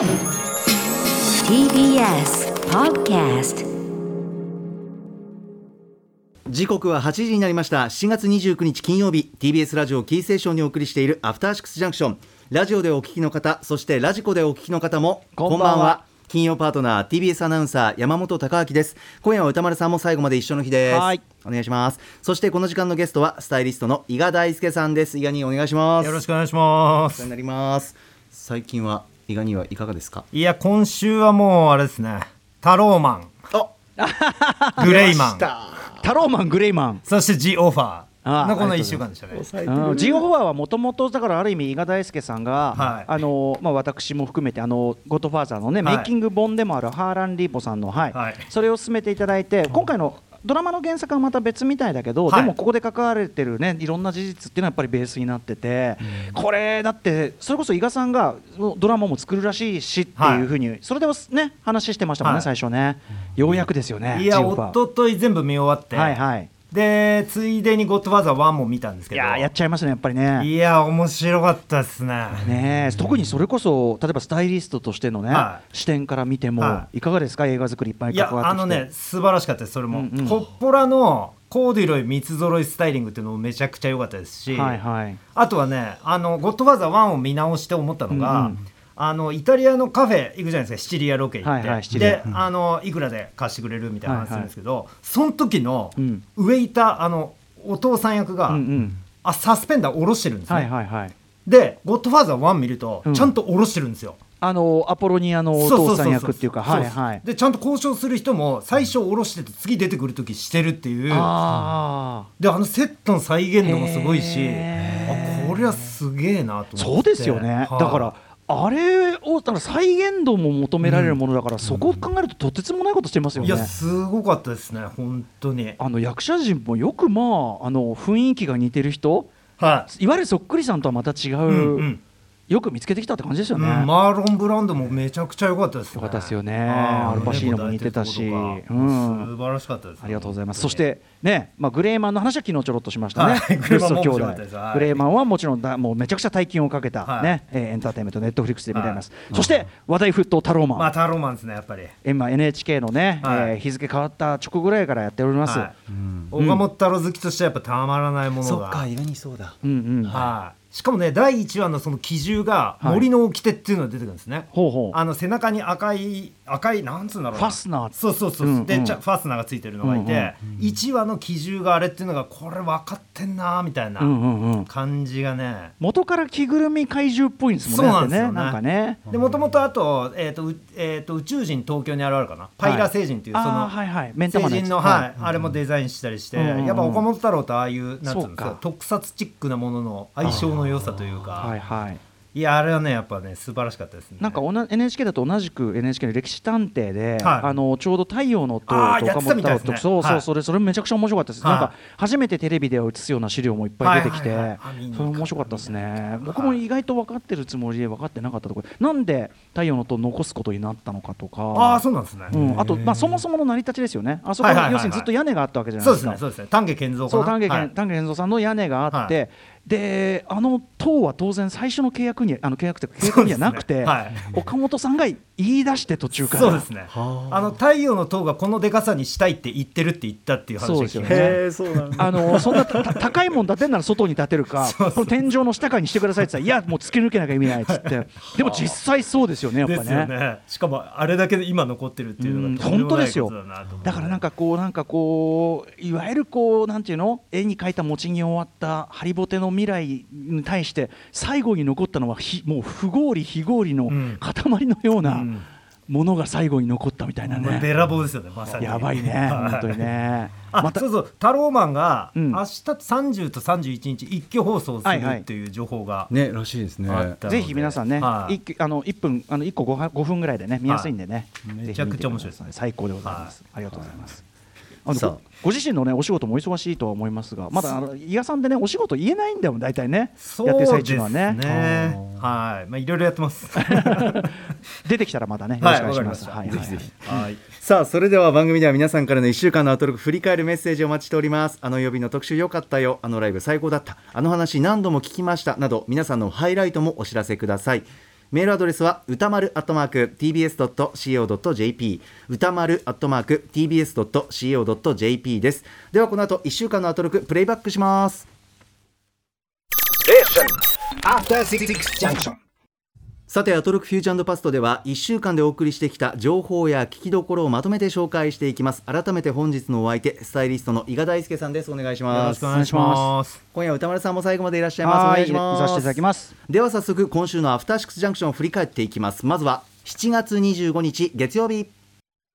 TBS Podcast 時刻は8時になりました。7月29日金曜日。TBS ラジオキーセーションにお送りしているアフターシックスジャンクション。ラジオでお聞きの方そしてラジコでお聞きの方もこんばんは。金曜パートナー TBS アナウンサー山本貴明です。今夜は歌丸さんも最後まで一緒の日です。はい。お願いします。そしてこの時間のゲストはスタイリストの伊賀大輔さんです。伊賀にお願いします。よろしくお願いします。お世話になります。最近は伊賀にはいかがですか？いや今週はもうあれですね。タローマあ。ン グレイマン。タローマングレイマン。そしてジオファあーのこの1週間でしたね。うん。ジオフォアはもともとだからある意味伊賀大輔さんが、はい。あのまあ、私も含めてあのゴッドファーザーのね、はい。メイキング本でもあるハーラン・リーポさんの、はい。はい。それを進めていただいて今回のドラマの原作はまた別みたいだけど、はい。でもここで関われてるねいろんな事実っていうのはやっぱりベースになってて、これだってそれこそ伊賀さんがドラマも作るらしいしっていうふうに、それでもね話してましたもんね、はい。最初ね。ようやくですよねいやジオファおととい全部見終わって。はいはいでついでにゴッドファーザー1も見たんですけど。いやーやっちゃいますねやっぱりね。いや面白かったですね。ねえ特にそれこそ例えばスタイリストとしてのね、は視点から見ても、、はい。かがですか？映画作りいっぱい関わってあのね素晴らしかったですそれも、うんうん。コッポラのコーデュロイ三つ揃いスタイリングっていうのもめちゃくちゃ良かったですし、はいはい。あとはねあのゴッドファーザー1を見直して思ったのが、うんうんあのイタリアのカフェ行くじゃないですか。シチリアロケ行って、はいはいシチリア。で、あのいくらで貸してくれるみたいな話するんですけど、その時のうん。上いたあのお父さん役が、うんうん。あサスペンダー下ろしてるんですね、はいはいはい。でゴッドファーザー1見ると、うん。ちゃんと下ろしてるんですよ。あのアポロニアのお父さん役っていうかはいはい。でちゃんと交渉する人も最初下ろしてて次出てくる時してるっていう。あであのセットの再現度もすごいしあこれはすげえなと思って。そうですよね、はい。だからあれをだから再現度も求められるものだから、そこを考えるととてつもないことしてますよね。いやすごかったですね本当に。あの役者陣もよくまああの雰囲気が似てる人。はいわゆるそっくりさんとはまた違う、うんうんよく見つけてきたって感じですよね、うんマーロン・ブランドもめちゃくちゃ良かったですね。良かったですよね。あーアルパシーノも似てたし。うん。が素晴らしかったですありがとうございます。そしてね、まあグレーマンの話は昨日ちょろっとしましたね。はい グレーマンも超面白かったです。はい。グレーマンはもちろんだもうめちゃくちゃ大金をかけたはい。ね、えーエンターテインメントネットフリックスで見られます。はい。そして話題沸騰タローマン。まあタローマンですねやっぱり。今 NHK のね、はい。えー日付変わった直後ぐらいからやっております。はい。岡本太郎好きとしてはやっぱたまらないものが。そっか伊賀にそうだ。うんうん。はいしかもね第1話のその機銃がはい。森の掟っていうのが出てくるんですね、ほうほう。あの背中に赤い赤いなんつうんだろうな。ファスナー。そうそうそう、うんうん。でちゃファスナーがついてるのがいて、うん1話の機銃があれっていうのがこれ分かってんなーみたいなうんうんうん。感じがね、元から着ぐるみ怪獣っぽいんですもんね。そうなんですよね。なんかね。でもともとあと,、えーとうえー、と宇宙人東京にあるあるかな。パイラ星人っていうそのはいはい。星人の、はい。あれもデザインしたりして、うんうんうん。やっぱ岡本太郎とああいうなんつうんですか。特撮チックなものの相性の良さというか、はいはい。いやあれはねやっぱね素晴らしかったですね。なんか NHK だと同じく NHK の歴史探偵で、はい。あのちょうど太陽の塔と岡本てたみたいですね。太郎とそうそうはい。それそれめちゃくちゃ面白かったです、はい。なんか初めてテレビでは映すような資料もいっぱい出てきて、はいはいはい。あ見に行かそれ面白かったですね。僕も意外と分かってるつもりで分かってなかったところなんで太陽の塔を残すことになったのかとか。ああそうなんですね、うん、あと、まあ、そもそもの成り立ちですよね。あそこ要するにずっと屋根があったわけじゃないそうでかですすね。そうですね。丹下健三そう丹下健はい。丹下健三さんの屋根があって、はであの塔は当然最初の契約にあの契約というか契約にはなくて、ね。はい。岡本さんが言い出して途中から。そうですね。あ。の太陽の塔がこのでかさにしたいって言ってるって言ったっていう話ですよね。そうなんだ。あのそんな 高いもん建てんなら外に建てるかそうそう。この天井の下かにしてくださいって言ったらいやもう突き抜けなきゃ意味ないっつって。でも実際そうですよねやっぱですよね。ねしかもあれだけで今残ってるっていうのがとんでもないことだからなんかこうなんかこういわゆるこうなんていうの絵に描いた餅に終わったハリボテの未来に対して最後に残ったのはひもう不合理非合理のうん。塊のようなうんものが最後に残ったみたいなまあべね。らぼうですよねまさに。やばいねはい。本当にね。あまたそうそうタローマンがうん。明日30と31日一挙放送するっていう情報がねらしいですね。ぜひ皆さんね、はい。一あの1分あの1個 5, 5分ぐらいでね見やすいんでね、めちゃくちゃ面白いです最高でございます、ありがとうございます。あのごご自身のねお仕事もお忙しいとは思いますがまだあの伊賀さんでねお仕事言えないんだよ大体ね。そうやってる最中はね。ねはい。まあいろいろやってます。出てきたらまだねよろしくお願いします、はいはいぜひぜひ。はい。さあそれでは番組では皆さんからの1週間のアウトロック振り返るメッセージをお待ちしております。あの曜日の特集良かったよ。あのライブ最高だった。あの話何度も聞きました。など皆さんのハイライトもお知らせくださいメールアドレスは歌丸アットマーク tbs.co.jp 歌丸アットマーク tbs.co.jp です。ではこの後1週間のアトロクプレイバックします。After Six Junction. さてアトロクフュージョンパストでは1週間でお送りしてきた情報や聞きどころをまとめて紹介していきます。改めて本日のお相手スタイリストの伊賀大輔さんです。お願いしよろますしくお願いします。今夜は歌丸さんも最後までいらっしゃいます。おはい願いします。させていただきます。では早速今週のアフターシックスジャンクションを振り返っていきます。まずは7月25日月曜日。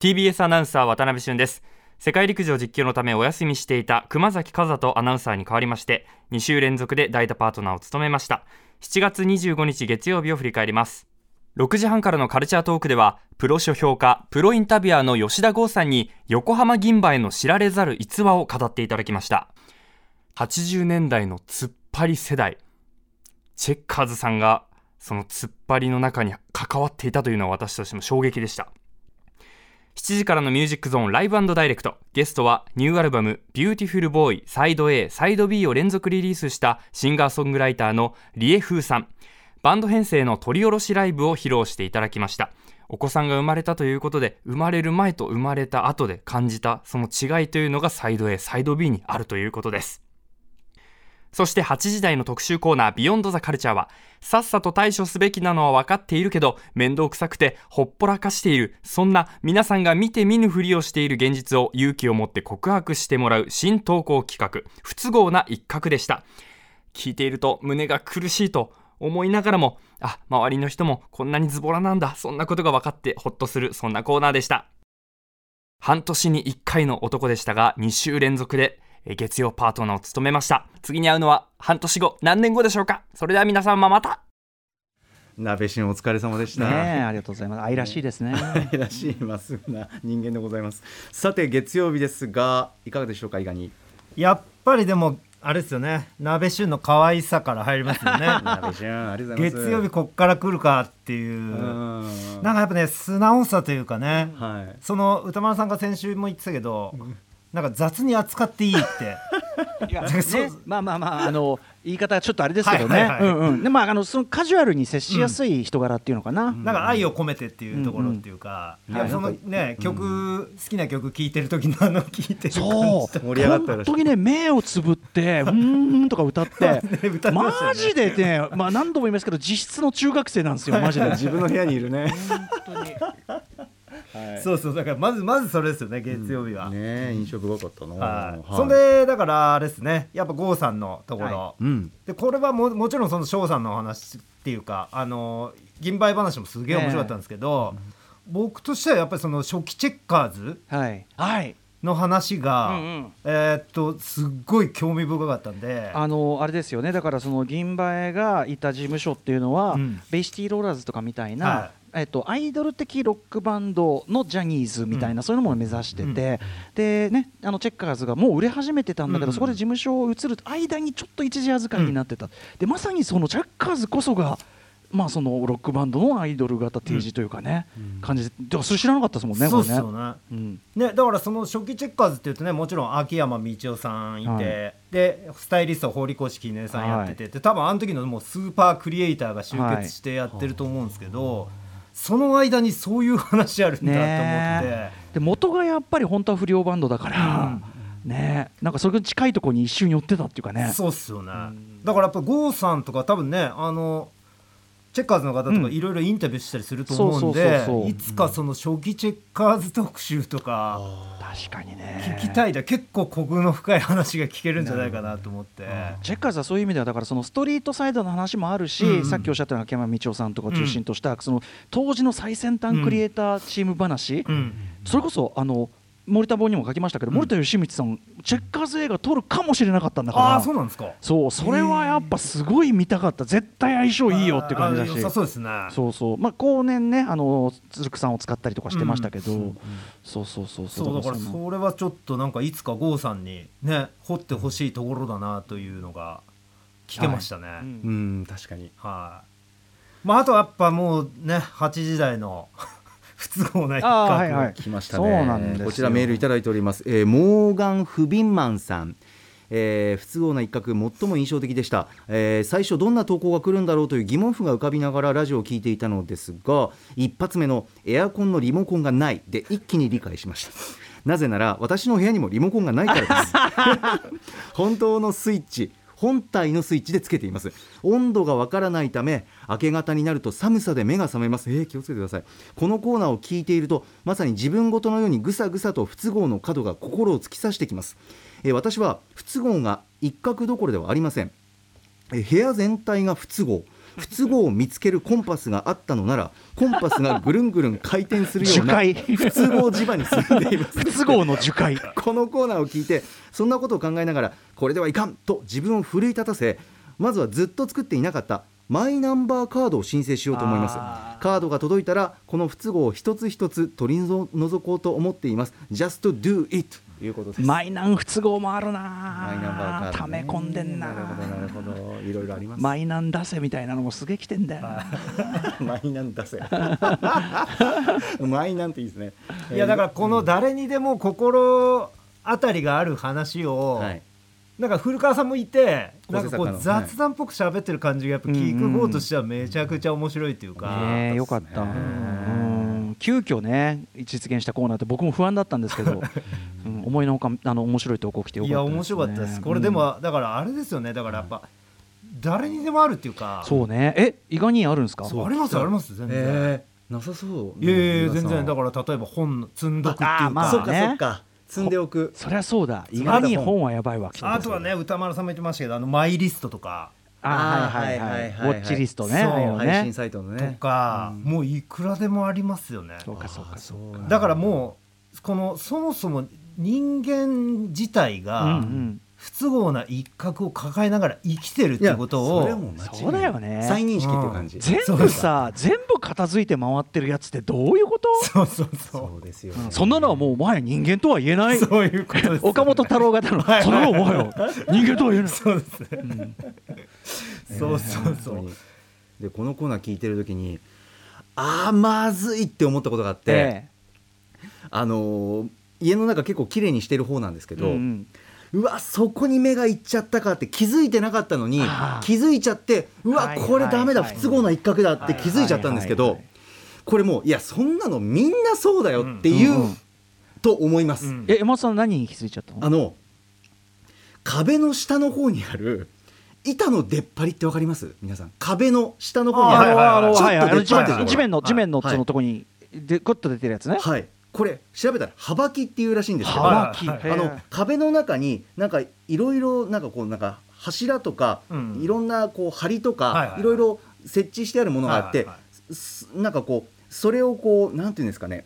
TBS アナウンサー渡辺俊です。世界陸上実況のためお休みしていた熊崎和人アナウンサーに代わりまして2週連続で代打パートナーを務めました7月25日月曜日を振り返ります。6時半からのカルチャートークではプロ書評家プロインタビュアーの吉田豪さんに横浜銀蝿への知られざる逸話を語っていただきました。80年代のツッパリ世代。チェッカーズさんがそのツッパリの中に関わっていたというのは私としても衝撃でした。7時からのミュージックゾーンライブダイレクト。ゲストはニューアルバム「ビューティフルボーイサイド A サイド B」を連続リリースしたシンガーソングライターの Rie fu さん。バンド編成の取り下ろしライブを披露していただきました。お子さんが生まれたということで生まれる前と生まれた後で感じたその違いというのがサイド A サイド B にあるということです。そして8時台の特集コーナービヨンドザカルチャーはさっさと対処すべきなのは分かっているけど面倒くさくてほっぽらかしている。そんな皆さんが見て見ぬふりをしている現実を勇気を持って告白してもらう新投稿企画。不都合な一角でした。聞いていると胸が苦しいと思いながらもあ周りの人もこんなにズボラなんだ。そんなことが分かってほっとするそんなコーナーでした。半年に1回の男でしたが2週連続で月曜パートナーを務めました。次に会うのは半年後、何年後でしょうか？それでは皆様また鍋しんお疲れ様でした。ね、ありがとうございます。愛らしいですね。愛らしいまっすぐな人間でございます。さて月曜日ですがいかがでしょうかいかに？やっぱりでもあれですよね。鍋しんの可愛さから入りますよね。鍋しゅん。月曜日こっから来るかっていうなんかやっぱね素直さというかね。はい、その歌丸さんが先週も言ってたけどなんか雑に扱っていいって。いや ね、まあまあまああの言い方はちょっとあれですけどね、はいはいはい。うんうん。でまああのそのカジュアルに接しやすい人柄っていうのかな、なんか愛を込めてっていうところっていうか、うん。いやそのね曲、好きな曲聴いてる時のあの聴いてる。感そじう。盛り上がったらしい本当にね目をつぶって「うーん」とか歌って歌っね。マジでね、まあ、何度も言いますけど実質の中学生なんですよ マジで。自分の部屋にいるね。本当にそうそうだからまずまずそれですよね月曜日は、ねえ印象深かったな。はい。はい。そんでだからあれですね。やっぱ郷さんのところ、はうん。でこれはももちろんその翔さんのお話っていうかあの銀杯話もすげえ面白かったんですけど、僕としてはやっぱりその初期チェッカーズはい、はい、の話が、うんうん。えーっとすっごい興味深かったんで。あのあれですよね。だからその銀馬エがいた事務所っていうのは、うん。ベイシティローラーズとかみたいな、はえっと、アイドル的ロックバンドのジャニーズみたいな、そういうのも目指してて、でねあのチェッカーズがもう売れ始めてたんだけど、うんそこで事務所を移る間にちょっと一時預かりになってた、でまさにそのチェッカーズこそがまあそのロックバンドのアイドル型提示というかね、感じでそれ知らなかったですもんねそうっこれね。すよね。うん。ね、だからその初期チェッカーズっていうとねもちろん秋山道夫さんいて、はい。でスタイリスト堀越絹枝さんやってて、で多分あの時のもうスーパークリエイターが集結してやってると思うんですけど、その間にそういう話あるんだと思って、ねで元がやっぱり本当は不良バンドだから、ねなんかそれに近いところに一瞬寄ってたっていうかね。そうっすよね、だからやっぱ郷さんとか多分ねあのチェッカーズの方とうん。かいろいろインタビューしたりすると思うんでいつかその初期チェッカーズ特集とか確かにね。聞きたいだ。結構コクの深い話が聞けるんじゃないかなと思って。チェッカーズはそういう意味ではだからそのストリートサイドの話もあるし、うん。うんさっきおっしゃった秋山道夫さんとかを中心とした、その当時の最先端クリエイターチーム話、うん。それこそあの森田本にも書きましたけど、森田義満さんチェッカーズ映画撮るかもしれなかったんだから。ああそうなんですか。そうそれはやっぱすごい見たかった。絶対相性いいよっていう感じだあー良さしそうですね。そうそう。まあ後年ねあの鈴木さんを使ったりとかしてましたけど、そうそうそうそう。だからそれはちょっとなんかいつか郷さんにね掘ってほしいところだなというのが聞けましたね。うん。うん確かに。はい、まああとはやっぱもうね8時台の不都合な一角。あーはいはい。来ましたそうなんねですよ。こちらメールいただいております、えーモーガン・フビンマンさん。えー不都合な一角最も印象的でした、えー最初どんな投稿が来るんだろうという疑問符が浮かびながらラジオを聞いていたのですが一発目のエアコンのリモコンがないで一気に理解しました。なぜなら私の部屋にもリモコンがないからです。本当のスイッチ本体のスイッチでつけています。温度がわからないため明け方になると寒さで目が覚めます。えー気をつけてください。このコーナーを聞いているとまさに自分ごとのようにぐさぐさと不都合の角が心を突き刺してきます、えー私は不都合が一角どころではありません。えー部屋全体が不都合。不都合を見つけるコンパスがあったのならコンパスがぐるんぐるん回転するような不都合磁場に住んでいます。不都合の樹海。このコーナーを聞いてそんなことを考えながらこれではいかんと自分を奮い立たせまずはずっと作っていなかったマイナンバーカードを申請しようと思います。あカードが届いたらこの不都合を一つ一つ取り除こうと思っています。Just do it. ということです。マイナン不都合もあるな。マイナンバーカードね。溜め込んでんな。なるほどなるほど。いろいろあります。マイナン出せみたいなのもすげえ来てんだよ。な マイナン出せ。マイナンっていいですね。いやだからこの誰にでも心当たりがある話を、はい。なんか古川さんもいてなんかこう雑談っぽく喋ってる感じがやっぱ聞く方としてはめちゃくちゃ面白いっていうか、ねえよかった。うん。急遽ね実現したコーナーって僕も不安だったんですけど、う ん思いのほかあの面白い投稿来てよかったです、ね、いや面白かったです。これでも、だからあれですよね。だからやっぱ誰にでもあるっていうか。そうね。え意外にあるんですか？ありますあります全然、えーなさそう。いやいや全然。だかから例えば本の積んどくっていうか。あまあそっかね。そっか。積んでおく。そりゃそうだ。意外に本はやばいわあとはね歌丸さんも言ってましたけどあのマイリストとか。あはいはいはい。ウォッチリストね。配信ね。とサイトのね。か、もういくらでもありますよね。そうかそうかそうか。だからもうこのそもそも人間自体うんうがん。不都合な一角を抱えながら生きてるっていうことをそうだよね。再認識っていう感じ全部さ全部片付いて回ってるやつってどういうこと？そうそうそそうですよそんなのはもうお前人間とは言えない。うそういうことです岡本太郎型の。はい。それはお前よ人間とは言えない。そうですね、そうそうそう、本当にでこのコーナー聞いてる時にあーまずいって思ったことがあって、え。あのー家の中結構綺麗にしてる方なんですけえど、うんうわそこに目がいっちゃったかって気づいてなかったのに気づいちゃってうわこれダメだはい不都合な一角だって気づいちゃったんですけどこれもういやそんなのみんなそうだよっていう、うんうん。と思います、うん。え山本さん何に気づいちゃったの？あの壁の下の方にある板の出っ張りってわかります？皆さん。壁の下の方にあるちょっと出っ張ってる地面の地面のはい。そのとこにでグッと出てるやつね。はいこれ調べたら幅木っていうらしいんですけどあの壁の中になんかいろいろなんかこうなんか柱とか、うん。いろんなこう梁とか、はいろいろ設置してあるものがあって、なんかこうそれをこうなんていうんですかね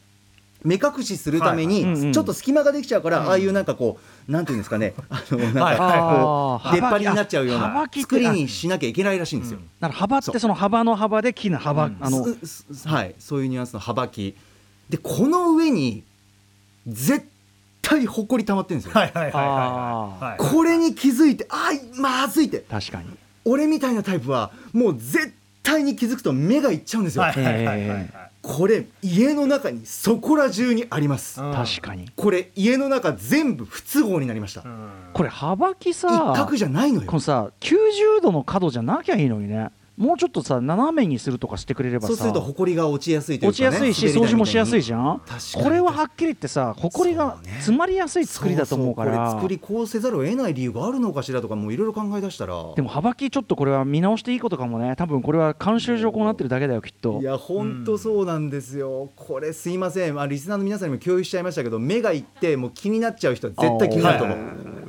目隠しするために、ちょっと隙間ができちゃうから、うん。ああいうなんかこうなんていうんですかねあのなんか、こう出っ張りになっちゃうような作りにしなきゃいけないらしいんですよ。うん。だから幅ってその幅の幅で木の幅、うん。あのはい。そういうニュアンスの幅木でこの上に絶対ほこり溜まってるんですよ。はいはいはいはいはい。はいこれに気づいてあーまずいって。確かに。俺みたいなタイプはもう絶対に気づくと目がいっちゃうんですよ、はいはいはいはい。はいこれ家の中にそこら中にあります、うん確かに。これ家の中全部不都合になりました、うん。これ幅木一さ角じゃないのよ。このさ90度の角じゃなきゃいいのにねもうちょっとさ斜めにするとかしてくれればさそうすると埃が落ちやすいというか、ね、落ちやすいし掃除もしやすいじゃん？これははっきり言ってさ埃が詰まりやすい作りだと思うから。これ作りこうせざるを得ない理由があるのかしらとかもういろいろ考え出したら。でも幅木ちょっとこれは見直していいことかもね。多分これは慣習上こうなってるだけだよきっと。いや本当そうなんですよ、これすいません、まあ、リスナーの皆さんにも共有しちゃいましたけど目がいってもう気になっちゃう人は絶対気になると思う、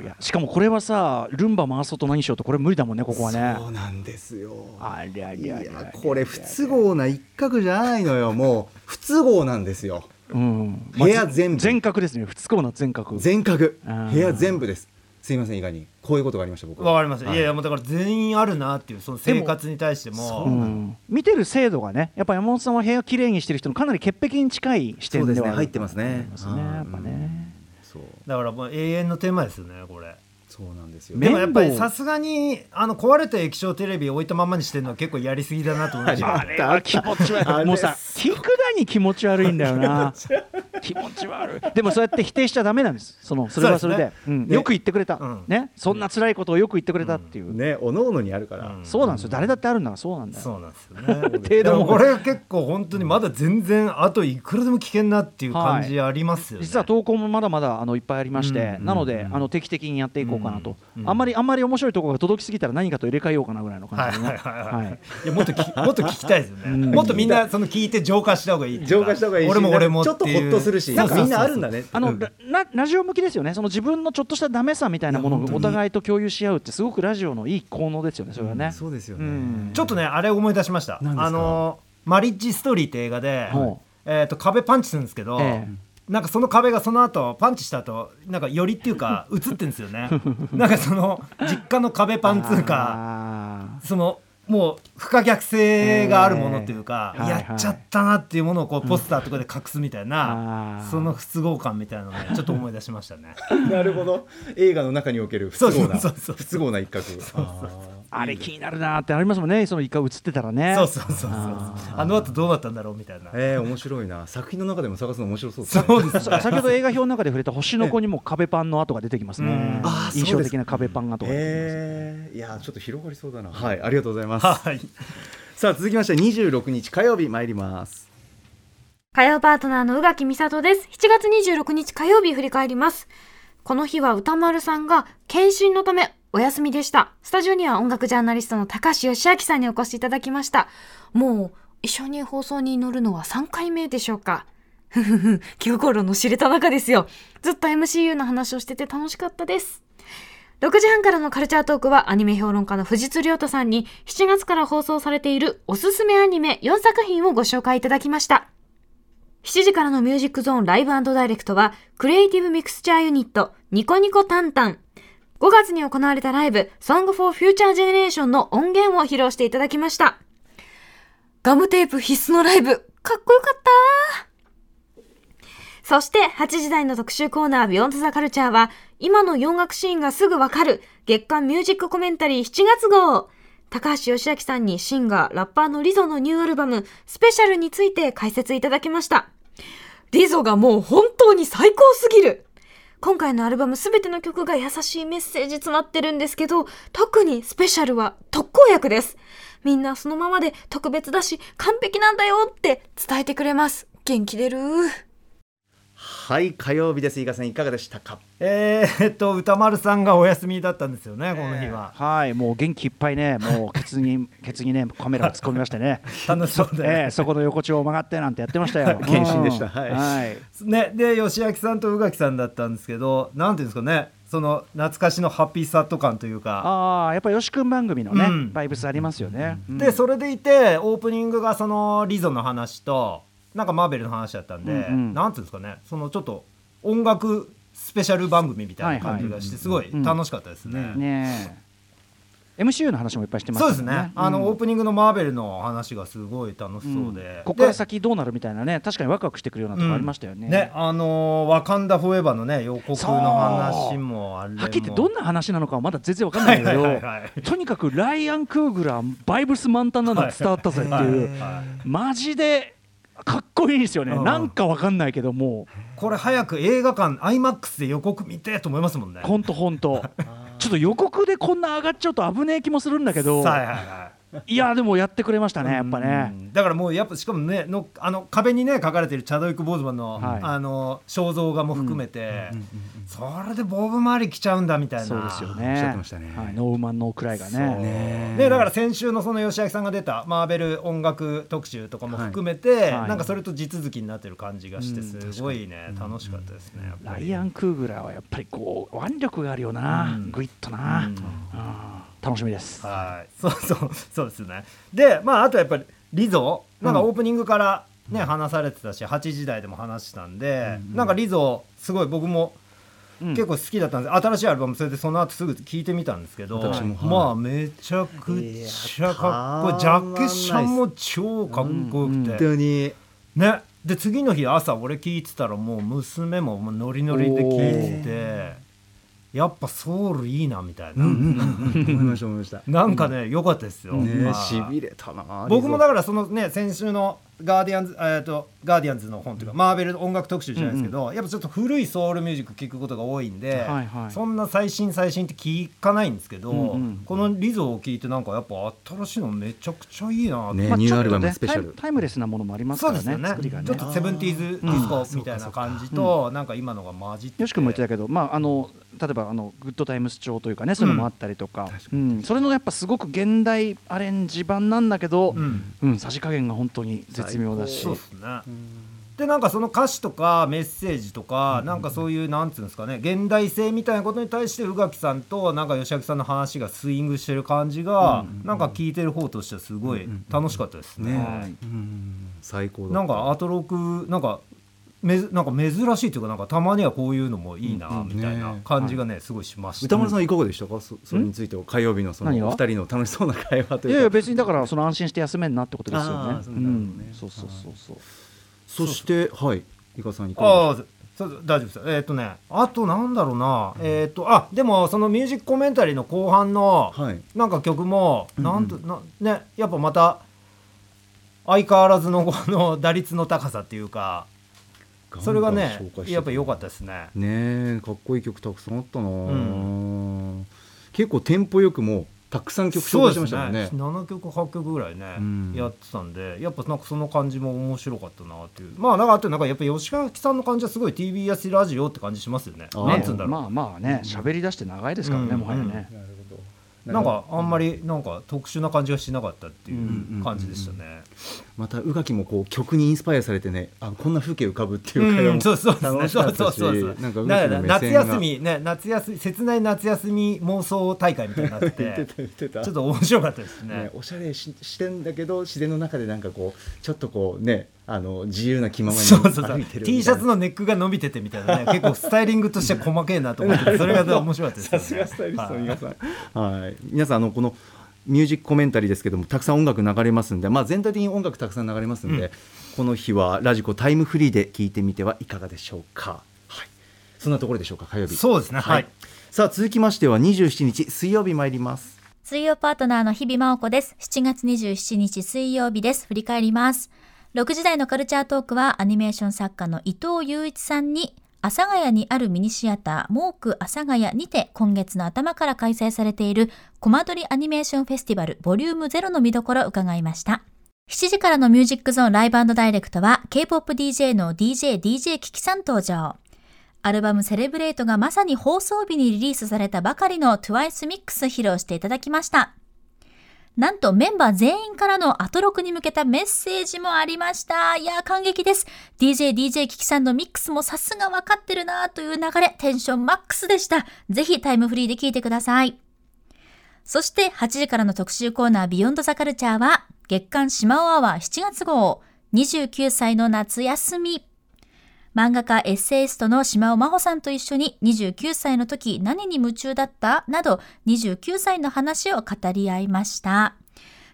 いやしかもこれはさルンバ回そうと何しようとこれ無理だもんねここはね。そうなんですよ。ありゃいりゃりやゃ。これ不都合な一角じゃないのよ。もう不都合なんですよ。うん。部屋全部。全角ですね。不都合な全角。全角。部屋全部です。すいません意外に。こういうことがありました僕わかりました、はい。い、やいやもうだから全員あるなっていうその生活に対しても。う。ん。見てる精度がねやっぱ山本さんは部屋きれいにしてる人のかなり潔癖に近い視そうです点ではある。ね。入ってますね。ますね。やっぱね。そうだからもう永遠のテーマですよねこれ。そうなんですよ。めでもやっぱりさすがにあの壊れた液晶テレビ置いたままにしてるのは結構やりすぎだなと思いまし。た あれは気持ち悪い。もうさ聞くだに気持ち悪いんだよな。聞気持ち悪い。でもそうやって否定しちゃダメなんです。そのそれはそれで。そうですうん。ね。よく言ってくれた、うん。ね。そんな辛いことをよく言ってくれたっていう、ね。おのおのにあるから、うん。そうなんですよ。誰だってあるんだからそうなんだよ。そうなんですよね。程で度も。もこれ結構本当にまだ全然あといくらでも危険なっていう感じありますよね、実は投稿もまだまだあのいっぱいありまして、うん。なのであの定期的にやっていこうかなと、うん。あんまりあんまり面白いところが届きすぎたら何かと入れ替えようかなぐらいのはい感じでね、はいはいはい、はい。いやもっとき もっと聞きたいですよね、うん。もっとみんなその聞いて浄化した方がいい浄化した方がいいし俺も俺もちょっとほっとするしそうそうそうみんなあるんだね。あのラララジオ向きですよね。その自分のちょっとしたダメさみたいなものをお互いと共有し合うってすごくラジオのいい効能ですよねそれはね、そうですよね、うん。ちょっとねあれ思い出しました。何ですか？あのマリッジストーリーって映画で、ほえー、と壁パンチするんですけど、ええなんかその壁がその後パンチした後なんかよりっていうか 映ってんですよね。なんかその実家の壁パンつうかあそのもう不可逆性があるものっていうか、えーはいはい。やっちゃったなっていうものをこうポスターとかで隠すみたいな、あー。その不都合感みたいなのね ちょっと思い出しましたね。なるほど。映画の中における不都合なそうそうそうそう。不都合な一角。ーあれ気になるなーってありますもんね。そのイカ映ってたらね。そうそうそうそうああの後どうなったんだろうみたいな。えー、面白いな。作品の中でも探すの面白そうですね。そうです。さ先ほど映画表の中で触れた星の子にも壁パンの跡が出てきますね。印象的な壁パンがとか出てきます。えー、いやちょっと広がりそうだな。はい。ありがとうございます。はい。さあ続きまして26日火曜日参ります。火曜パートナーの宇垣美里です。7月26日火曜日振り返ります。この日は歌丸さんが検診のためお休みでした。スタジオには音楽ジャーナリストの高橋義明さんにお越しいただきました。もう一緒に放送に乗るのは3回目でしょうか。ふふふ、気心の知れた中ですよ。ずっと MCU の話をしてて楽しかったです。6時半からのカルチャートークはアニメ評論家の藤津亮太さんに7月から放送されているおすすめアニメ4作品をご紹介いただきました。7時からのミュージックゾーンライブダイレクトは、クリエイティブミクスチャーユニット、ニコニコタンタン。5月に行われたライブ、Song for Future Generation の音源を披露していただきました。ガムテープ必須のライブ、かっこよかったそして、8時台の特集コーナー、ビヨンドザカルチャーは、今の洋楽シーンがすぐわかる、月間ミュージックコメンタリー7月号。高橋義明さんにシンガー、ラッパーのリゾのニューアルバム、スペシャルについて解説いただきました。リゾがもう本当に最高すぎる今回のアルバム全ての曲が優しいメッセージ詰まってるんですけど、特にスペシャルは特効薬です。みんなそのままで特別だし完璧なんだよって伝えてくれます。元気出る。はい火曜日です。伊賀さんいかがでしたか？えー、っと歌丸さんがお休みだったんですよねこの日は。はいもう元気いっぱいねもうケツに ケツにねカメラを突っ込みましてね。楽しそうで、ええそこの横丁を曲がってなんてやってましたよ。献身でした。うん。はい。はい。ね、で吉明さんと宇垣さんだったんですけどなんていうんですかねその懐かしのハッピーサット感というか。ああやっぱりよし君番組のね、うん。バイブスありますよね、うん。でそれでいてオープニングがそのリゾの話となんかマーベルの話だったんで、うんうん。なんていうんですかねそのちょっと音楽スペシャル番組みたいな感じがしてすごい楽しかったですね。ねえ。MCU の話もいっぱいしてますそうですね、あのオーププニングのマーベルの話がすごい楽しそうで、ここからで先どうなるみたいなね確かにワクワクしてくるようなとこありましたよね,、ねあのーワカンダ・フォーエバーのね予告の話もあれも。はっきり言ってどんな話なのかはまだ全然わかんないけど、はいはいはいはい。とにかくライアン・クーグラーバイブス満タンなのが伝わったぜっていう、はい。マジでかっこいいですよね、うん。なんかわかんないけども。これ早く映画館 IMAX で予告見てと思いますもんね。うほんとほんとちょっと予告でこんな上がっちゃうと危ねえ気もするんだけど、はいはいはいやでもやってくれましたねやっぱね。うんだからもうやっぱしかもねのあの壁にね書かれてるチャドウィック・ボーズマンの、はい。あの肖像画も含めて、それでボブ・マーリー来ちゃうんだみたいな。そうですよおっしゃねってましたね。はい、ノーウマンノークライがね。でだから先週のその吉明さんが出たマーベル音楽特集とかも含めて、はい。なんかそれと地続きになってる感じがしてすごいね、楽しかったですね。ライアン・クーグラーはやっぱりこう腕力があるよな、うん。グイッとな、うん。うん楽しみです。はい、そうそうそうですね。で、まああとやっぱりリゾなんかオープニングからね、話されてたし、8時台でも話したんで、なんかリゾすごい僕もうん結構好きだったんです。新しいアルバムそれでその後すぐ聞いてみたんですけど、私もはいまあめちゃくちゃかっこいい。ジャケシャンも超かっこよくて、本当にね。で次の日朝俺聞いてたらもう娘ももうノリノリで聞いてて。やっぱソウルいいなみたいな、うんうんうん思いました思いました。なんかね良かったですよ、ねはいしびれたな僕もだかからそのね先週のガーディアンズ、えー、とガーディアンズの本というか、マーベル音楽特集じゃないですけど、やっぱちょっと古いソウルミュージック聞くことが多いんで、はいはい。そんな最新最新って聞かないんですけど、うんうんこの Lizzo を聞いてなんかやっぱ新しいのめちゃくちゃいいなって、ねまあニューアルバムちょっとねスペシャル。タイムレスなものもありますからねそうですよねね。ちょっとセブンティーズディスコみたいな感じと、なんか今のが混じって。てよし君も言ってたけど、まあ、あの例えばあのグッドタイムス調というかねそういうのもあったりとか,、うん。それのやっぱすごく現代アレンジ版なんだけど、うん。うん。さじ加減が本当に絶妙だし。そうですね。でなんかその歌詞とかメッセージとか、なんかそういうなんつうんですかね現代性みたいなことに対して宇垣さんとなんか吉明さんの話がスイングしてる感じが、なんか聞いてる方としてはすごい楽しかったですね。はい。最高だなんかアトロクなんかめずなんか珍しいというかなんかたまにはこういうのもいいなうんみたいな感じがね、すごいしました。歌丸さんいかがでしたか？そそれについては火曜日のそのお二人の楽しそうな会話というか。いやいや別にだからその安心して休めんなってことですよね。そうそうそうそうそう。そしてはい伊賀さんいかがああそう大丈夫です。えっ、とねあとなんだろうな、えっ、とあでもそのミュージックコメンタリーの後半の、はい。なんか曲も、なんとなねやっぱまた相変わらずのこの打率の高さっていうかそれがねやっぱ良かったですね。ねえかっこいい曲たくさんあったな、ん結構テンポよくもうたくさん曲紹介しましたもんね7曲8曲ぐらいね、うんやってたんでやっぱなんかその感じも面白かったなっていうまあなんかあとなんかやっぱ吉川さんの感じはすごい TBS ラジオって感じしますよねなんつうんだろう、まあまあね喋り出して長いですからね、うんもはやね。なんかあんまりなんか特殊な感じがしなかったっていう感じでしたね。また宇垣もこう曲にインスパイアされてねあこんな風景浮かぶっていう会話もうんそうそうですね。そう楽しかったしそうそうそう。なんか夏休みね夏休み切ない夏休み妄想大会みたいになって てちょっと面白かったですねね。おしゃれししてんだけど自然の中でなんかこうちょっとこうねあの自由な気ままにそうそうそう T シャツのネックが伸びててみたいなね 結構スタイリングとして細けえなと思ってそれが面白かったですよねさすがスタイリストの皆はいさん。はい、皆さんあのこのミュージックコメンタリーですけどもたくさん音楽流れますんで、まあ、全体的に音楽たくさん流れますんで、この日はラジコタイムフリーで聞いてみてはいかがでしょうか。はい、そんなところでしょうか火曜日。そうですねはいさあ続きましては27日水曜日参ります。水曜パートナーの日々真央子です。7月27日水曜日です。振り返ります。6時台のカルチャートークはアニメーション作家の伊藤雄一さんに阿佐ヶ谷にあるミニシアター、モーク阿佐ヶ谷にて今月の頭から開催されているコマ撮りアニメーションフェスティバルボリューム0の見どころを伺いました。7時からのミュージックゾーンライブダイレクトは K-POP DJ の DJ DJ キキさん登場。アルバムセレブレートがまさに放送日にリリースされたばかりの TWICE ミックス披露していただきました。なんとメンバー全員からのアトロクに向けたメッセージもありました。いや、感激です。DJ、DJ キキさんのミックスもさすが分かってるなーという流れ、テンションマックスでした。ぜひタイムフリーで聞いてください。そして8時からの特集コーナービヨンドザカルチャーは月刊シマオアワー7月号29歳の夏休み漫画家エッセイストの島尾真帆さんと一緒に29歳の時何に夢中だった？など29歳の話を語り合いました。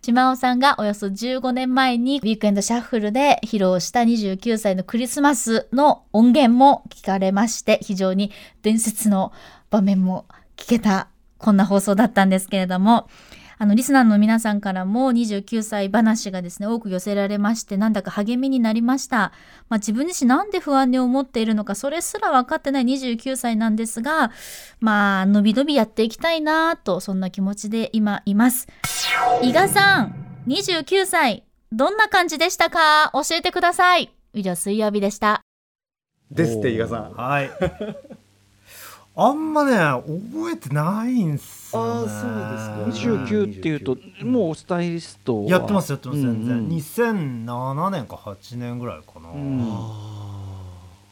島尾さんがおよそ15年前にウィークエンドシャッフルで披露した29歳のクリスマスの音源も聞かれまして非常に伝説の場面も聞けたこんな放送だったんですけれどもあのリスナーの皆さんからも29歳話がですね多く寄せられましてなんだか励みになりました、まあ、自分自身なんで不安に思っているのかそれすら分かってない29歳なんですがまあのびのびやっていきたいなとそんな気持ちで今います。伊賀さん29歳どんな感じでしたか？教えてください。以上水曜日でした。ですって伊賀さん。はい。あんまね覚えてないんすよ、ね。あーそうですか。29っていうともうスタイリストは？やってますやってます全然、うん。うん2007年か8年ぐらいかな、うん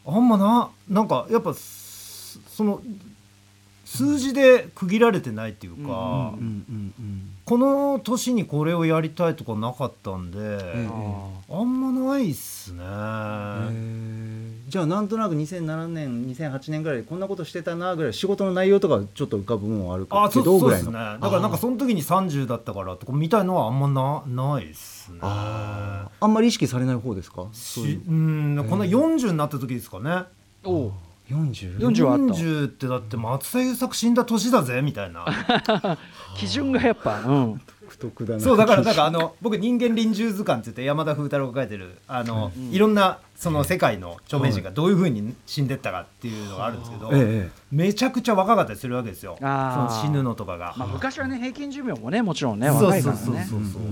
あんまななんかやっぱすその数字で区切られてないっていうか、うんうんうんうんこの年にこれをやりたいとかなかったんで、えあんまないっすね、じゃあなんとなく2007年2008年ぐらいでこんなことしてたなぐらい仕事の内容とかちょっと浮かぶもんあるかあそうけどぐらいの？そうですね。だからなんかその時に30だったからとかみたいのはあんまなないっすね。あんまり意識されない方ですか？そうんこんな40になった時ですかね。おう40 40はあった。40ってだって松田優作死んだ年だぜみたいな。基準がやっぱ、うん、独特だな。そうだからなんかあの僕人間臨終図鑑って言って山田風太郎が書いてるあの、い。ろんなその世界の著名人がどういうふうに死んでったかっていうのがあるんですけど、ええめちゃくちゃ若かったりするわけですよ。その死ぬのとかが。まあ、昔はね平均寿命もねもちろんねそう若いそうそうからね。そうそう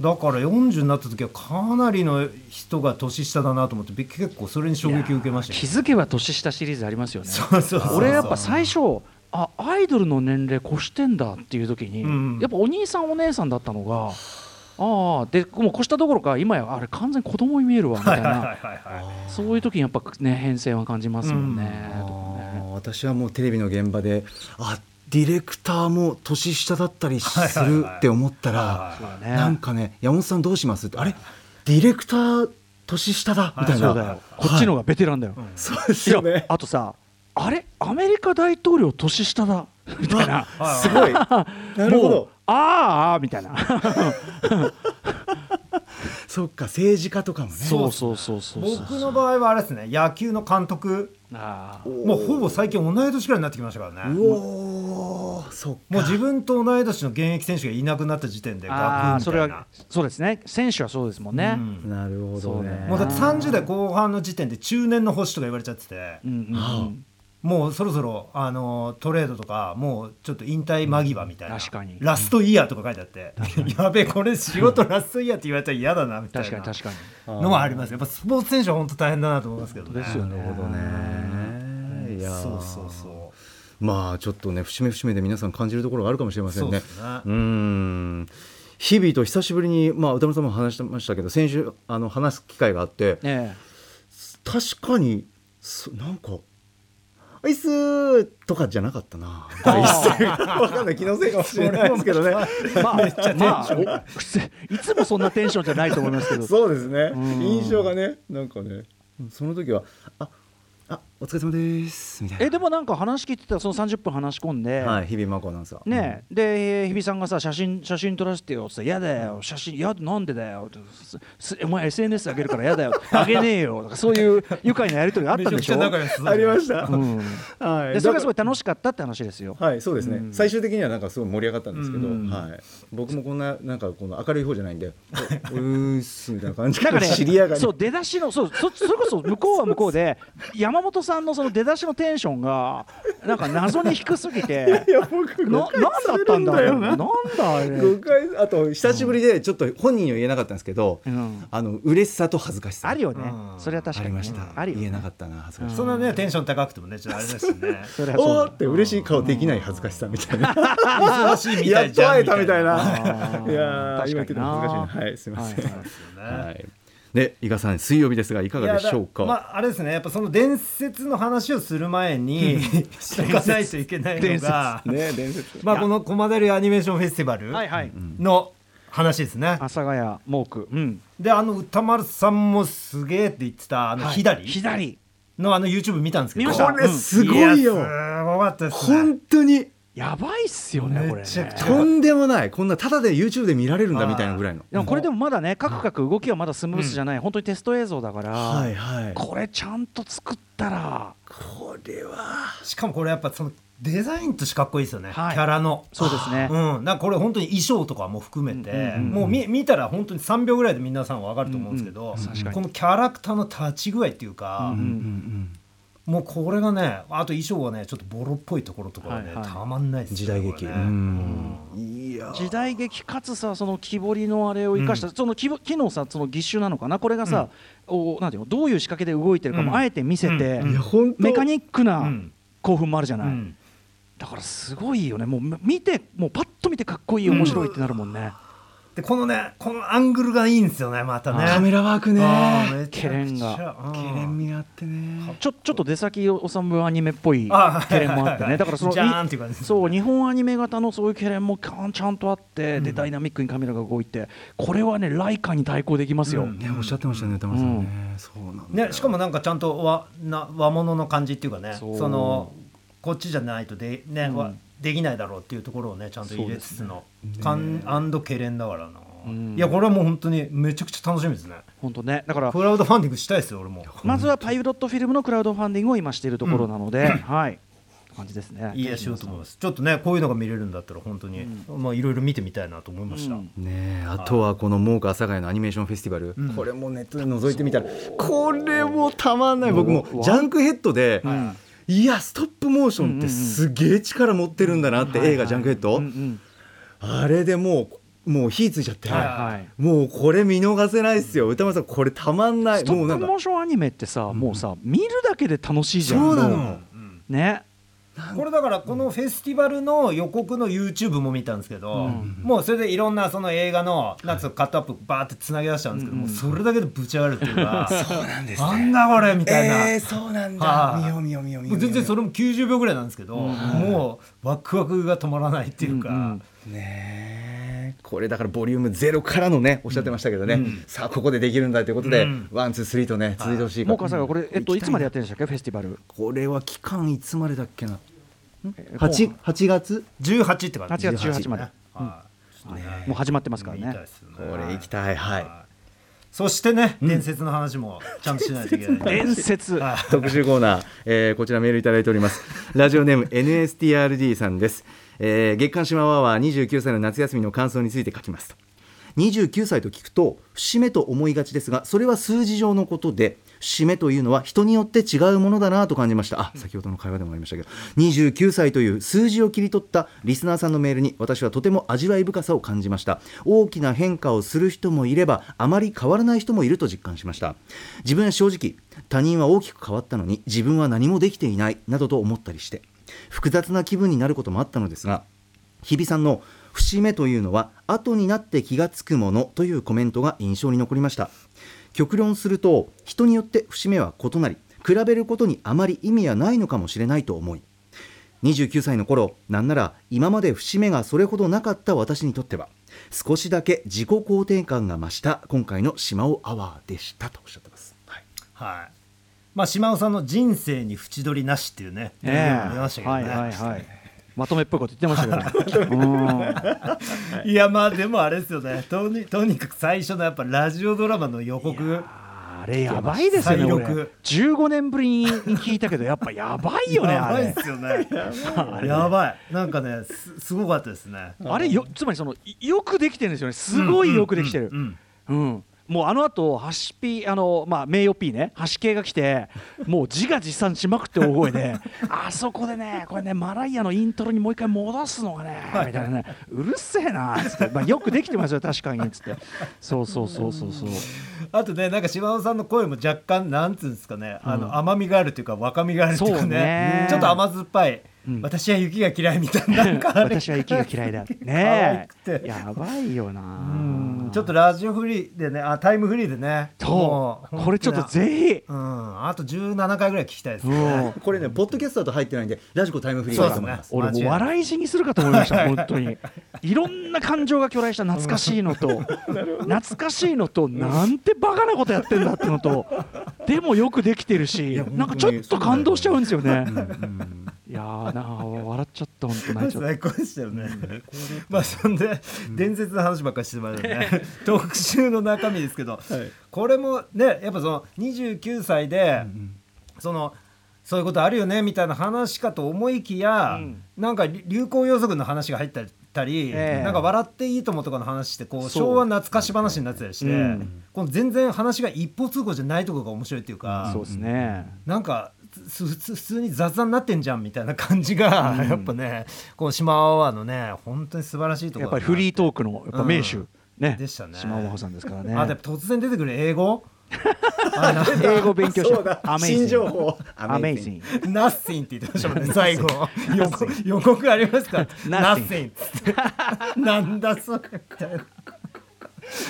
だから40になった時はかなりの人が年下だなと思ってび結構それに衝撃を受けましたよ。気づけば年下シリーズありますよね。そうそうそう。俺やっぱ最初あアイドルの年齢越してんだっていう時に、うん。やっぱお兄さんお姉さんだったのがああでもう越したどころか今やあれ完全に子供に見えるわみたいな。はいはいはいはいそういう時にやっぱね変遷は感じますもんね。あとかね。ー私はもうテレビの現場であディレクターも年下だったりするって思ったらなんかね山本さんどうしますってあれディレクター年下だみたいな。そうだよ。こっちの方がベテランだよ。そうですよね。あとさあれ？アメリカ大統領年下だ？みたいな。すごい。なるほど。あーあーみたいな。そっか政治家とかもね。そうそうそうそうそう。僕の場合はあれですね。野球の監督。あもうほぼ最近同い年くらいになってきましたからね。うおー。そっか。もう自分と同い年の現役選手がいなくなった時点であガあーそれクンみたいな。はそうですね。選手はそうですもんね。うん。なるほどね。もうだって30代後半の時点で中年の星とか言われちゃってて、うんうんうんもうそろそろあのトレードとかもうちょっと引退間際みたいな、確かに。ラストイヤーとか書いてあって、やべえこれ仕事ラストイヤーって言われたら嫌だなみたいな。確かに確かに。のはありますやっぱスポーツ選手は本当大変だなと思いますけどね。ですよねなるほどね。いやー。そうそうそう。まあちょっとね節目節目で皆さん感じるところがあるかもしれませんね。そうん。日々と久しぶりに、まあ、歌丸さんも話してましたけど先週あの話す機会があってね確かにそなんか「アイス!」とかじゃなかったな。第一声がわかんない気のせいかもしれないですけどね。えまあまあ。おくせいつもそんなテンションじゃないと思いますけど。そうですね。うん。印象がねなんかね。その時は「ああお疲れ様です」みたいな。えでもなんか話聞いてたらその30分話し込んで。はい日々真子アナウンサーねで日比さんがさ写真写真撮らせてよって言ったら嫌だよ写真やなんでだよお前 SNS 上げるから嫌だよあげねえよとかそういう愉快なやり取りがあったんでしょ、めちゃくちゃ仲良しそう。ありました、う。ん、はい。でそれがすごい楽しかったって話ですよ。はい、そうですね、うん。最終的にはなんかすごい盛り上がったんですけど、うん。はい、僕もこんななんかこの明るい方じゃないんで「お うーっす」みたいな感じ。かね、知り上がり。そう出だしのそうそそれこそ向こうは向こうで山本さんのその出だしのテンションがなんか謎に低すぎて いや僕な。なんだったんだろうなんだあれ、5回あと久しぶりでちょっと本人には言えなかったんですけど、うん、あの嬉しさと恥ずかしさ。あるよね。うん。それは確かに。ねありました、あるよね。言えなかったな恥ずかしさ、そんなねテンション高くてもねちょっとあれですよね。それはそうだ。おーって嬉しい顔できない恥ずかしさみたいな。忙しいみたいじゃんやっと会えたみたいな。いやー確かにな今けど恥ずかしいな。はいすみません、はい。はいで伊賀さん水曜日ですがいかがでしょうか？まああれですねやっぱその伝説の話をする前にしていかないといけないのが、ね伝説。まあこの駒大アニメーションフェスティバルはいはい、の話ですね。阿佐ヶ谷モーク。うん。であの歌丸さんもすげえって言ってたあの左。左。のあの YouTube 見たんですけど。見ました。これすごいよ、やすごかったですね。本当にやばいっすよねこれとんでもない。こんなただで YouTube で見られるんだみたいなぐらいの。でもこれでもまだねカクカク動きはまだスムースじゃない、本当にテスト映像だから、はいはい。これちゃんと作ったら。これは。しかもこれやっぱそのデザインとしてかっこいいですよね、はい。キャラの。そうですね、うん、なんかこれ本当に衣装とかも含めて、うん。うん。うんもう見見たら本当に3秒ぐらいで皆さん分かると思うんですけど、うん。うん。確かに。このキャラクターの立ち具合っていうか、うんうんもうこれがねあと衣装はねちょっとボロっぽいところとかはね、はいはい。たまんないです時代劇、ね。時代劇かつさその木彫りのあれを生かした、その木ぼ木のさその義手なのかな？これがさ、おなんていうのどういう仕掛けで動いてるかもうんあえて見せて、うん。メカニックうなん。興奮もあるじゃない、うん。だからすごいよね。もう見てもうパッと見てかっこいい面白いってなるもんね、でこのねこのアングルがいいんですよねまたね。カメラワークね。めちゃくちゃ。ケレンがうん。ケレン味があってね。ちょちょっと出先治むアニメっぽいあケレンもあってね。だからその ジャーンっていう感じですね。そう日本アニメ型のそういうケレンもちゃんとあって、でダイナミックにカメラが動いてこれはねライカに対抗できますよ、うん。ねおっしゃってましたね歌丸さんね、そうなんね、しかもなんかちゃんと和な和物の感じっていうかねそう。そのこっちじゃないとで,、ねうん。わできないだろうっていうところをねちゃんと入れつつの。ね。カンアンドケレンだからな。うん。いやこれはもう本当にめちゃくちゃ楽しみですね。本当ね。だからクラウドファンディングしたいですよ俺も。まずはパイロットフィルムのクラウドファンディングを今しているところなので、はい。感じですね。いやしようと思います。ちょっとねこういうのが見れるんだったら本当に、まあいろいろ見てみたいなと思いました、うん。ねえあとはこの真岡阿佐ヶ谷のアニメーションフェスティバル、これもネットで覗いてみたらこれもたまんない。僕もジャンクヘッドで、ん。いやストップモーションってすげえ力持ってるんだなって、映画ジャンクヘッド、うんうん。あれでもうもう火ついちゃって、はいはい。もうこれ見逃せないですよ。歌丸さんこれたまんない。ストッもうなんか。プモーションアニメってさ、もうさ見るだけで楽しいじゃん。そうなの。ねこれだからこのフェスティバルの予告の YouTube も見たんですけど、もうそれでいろんなその映画のなんかそのカットアップバーってつなぎ出したんですけど、もうそれだけでぶち上がるっていうか、そうなんです、なんだこれみたいな、えー、そうなんだ、はい。見よう見よう見よう見よう全然それも90秒ぐらいなんですけど、もうワクワクが止まらないっていうか、ねえこれだからボリュームゼロからのねおっしゃってましたけどね、さあここでできるんだということで、うん。ワンツースリーとね続いてほしいもうかさがこれ、えっと、いつまでやってるんでしたっけ？フェスティバル。これは期間いつまでだっけな？え八八月？18って感じ8月18まで。はいもう始まってますからね。これ行きたい。はい。そしてね、伝説の話もちゃんとしないといけない。伝説。特集コーナー、えーこちらメールいただいております。ラジオネーム NSTRD さんです、えー月刊島ワーワー29歳の夏休みの感想について書きます。と29歳と聞くと節目と思いがちですがそれは数字上のことで節目というのは人によって違うものだなと感じました。あ先ほどの会話でもありましたけど。29歳という数字を切り取ったリスナーさんのメールに私はとても味わい深さを感じました。大きな変化をする人もいればあまり変わらない人もいると実感しました。自分は正直他人は大きく変わったのに自分は何もできていないなどと思ったりして。複雑な気分になることもあったのですが日比さんの節目というのは後になって気がつくものというコメントが印象に残りました。極論すると人によって節目は異なり比べることにあまり意味はないのかもしれないと思い29歳の頃なんなら今まで節目がそれほどなかった私にとっては少しだけ自己肯定感が増した今回の島尾アワーでしたとおっしゃってます、はい。はい。まあ島尾さんの人生に縁取りなしっていうね、ええ。出ましたけどね。はいはいはい。まとめっぽいこと言ってましたけどうん。いやまあでもあれですよね。とにとにかく最初のやっぱラジオドラマの予告。あれやばいですよね再俺録15年ぶりに聞いたけどやっぱやばいよねやばいあれですよね。やばい。なんかねすすごかったですね。あれよつまりそのいよくできてるんですよね。すごいよくできてる。うんうん。うんもうあの後ハシピあのまあ名誉 P ねハシ系が来てもう自画自賛しまくって大声で あそこでねこれねマライアのイントロにもう一回戻すのがねみたいなねうるせえなっつって、まあ、よくできてますよ確かにっつって。そうそうそうそうそう。あとねなんか島尾さんの声も若干なんつうんですかね、あの甘みがあるっていうか若みがあるっていうかね。ね。ちょっと甘酸っぱい、ん私は雪が嫌いみたいなな 私は息が嫌いだ。ねやばいよな。うん。ちょっとラジオフリーでねあタイムフリーでね。もそう。これちょっとぜぜうん。あと17回ぐらい聞きたいですね、ん、これねポッドキャストだと入ってないんでラジコタイムフリーだと思います俺もう笑い死にするかと思いました本当に。いろんな感情が巨来した懐かしいのと懐かしいのとなんてバカなことやってんだってのとでもよくできてるしなんかちょっと感動しちゃうんですよねいやーなあ笑っちゃった本当泣いちゃった。最高でしたよね。まあそんで伝説の話ばっかりしてましたね。特集の中身ですけど、これもねやっぱその29歳で、そのそういうことあるよねみたいな話かと思いきや、うん。なんか流行予測の話が入ったり。たりええ。なんか笑っていいともとかの話してこう昭和懐かし話になってたりして、うん。この全然話が一方通行じゃないところが面白いっていうか、そうですね。なんかす普通普通に雑談になってんじゃんみたいな感じが、やっぱねこの島アワーのね本当に素晴らしいところやっぱりフリートークのやっぱ名手、うんね。でしたね。島尾真帆さんですからね。あでも突然出てくる英語？英語勉強した新情報アメイジング Nothing って言ってましたもんね 最後。予告予告ありますか Nothing つってなんだそれみたいな